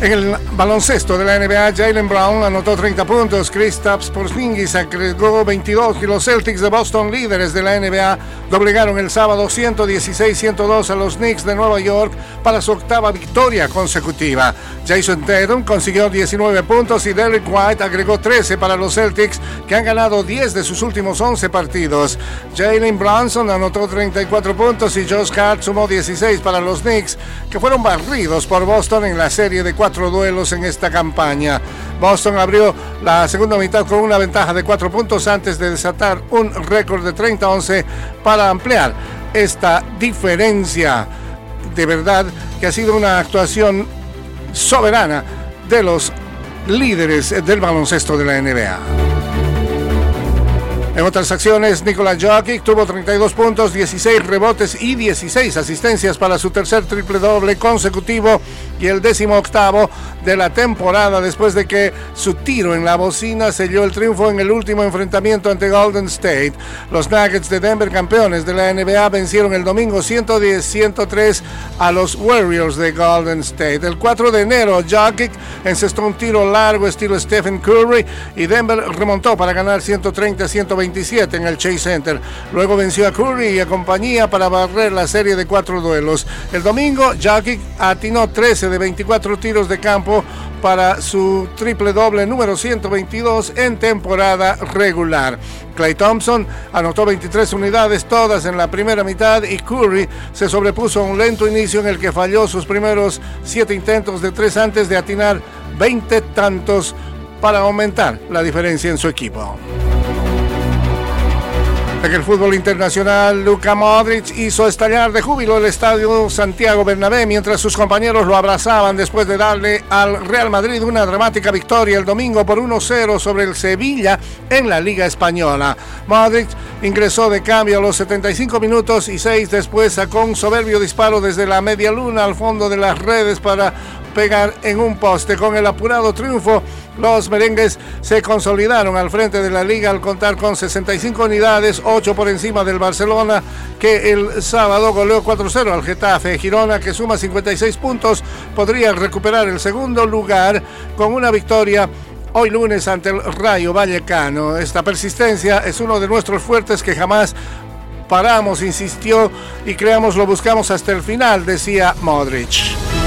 En el baloncesto de la NBA, Jalen Brown anotó 30 puntos, Kristaps Porzingis agregó 22 y los Celtics de Boston, líderes de la NBA, doblegaron el sábado 116-102 a los Knicks de Nueva York para su octava victoria consecutiva. Jason Tatum consiguió 19 puntos y Derek White agregó 13 para los Celtics, que han ganado 10 de sus últimos 11 partidos. Jalen Brunson anotó 34 puntos y Josh Hart sumó 16 para los Knicks, que fueron barridos por Boston en la serie de cuatro duelos en esta campaña. Boston abrió la segunda mitad con una ventaja de cuatro puntos antes de desatar un récord de 30-11 para ampliar esta diferencia. De verdad que ha sido una actuación soberana de los líderes del baloncesto de la NBA. En otras acciones, Nikola Jokic tuvo 32 puntos, 16 rebotes y 16 asistencias para su tercer triple doble consecutivo y el décimo octavo de la temporada después de que su tiro en la bocina selló el triunfo en el último enfrentamiento ante Golden State. Los Nuggets de Denver, campeones de la NBA, vencieron el domingo 110-103 a los Warriors de Golden State. El 4 de enero, Jokic encestó un tiro largo estilo Stephen Curry y Denver remontó para ganar 130-120 en el Chase Center. Luego venció a Curry y a compañía para barrer la serie de cuatro duelos. El domingo, Jackie atinó 13 de 24 tiros de campo para su triple doble número 122 en temporada regular. Clay Thompson anotó 23 unidades, todas en la primera mitad, y Curry se sobrepuso a un lento inicio en el que falló sus primeros siete intentos de tres antes de atinar 20 tantos para aumentar la diferencia en su equipo. En el fútbol internacional, Luka Modric hizo estallar de júbilo el estadio Santiago Bernabé mientras sus compañeros lo abrazaban después de darle al Real Madrid una dramática victoria el domingo por 1-0 sobre el Sevilla en la Liga Española. Modric ingresó de cambio a los 75 minutos y 6 después sacó un soberbio disparo desde la media luna al fondo de las redes para pegar en un poste. Con el apurado triunfo, los merengues se consolidaron al frente de la liga al contar con 65 unidades, 8 por encima del Barcelona, que el sábado goleó 4-0 al Getafe. Girona, que suma 56 puntos, podría recuperar el segundo lugar con una victoria hoy lunes ante el Rayo Vallecano. Esta persistencia es uno de nuestros fuertes que jamás paramos, insistió, y creamos lo buscamos hasta el final, decía Modric.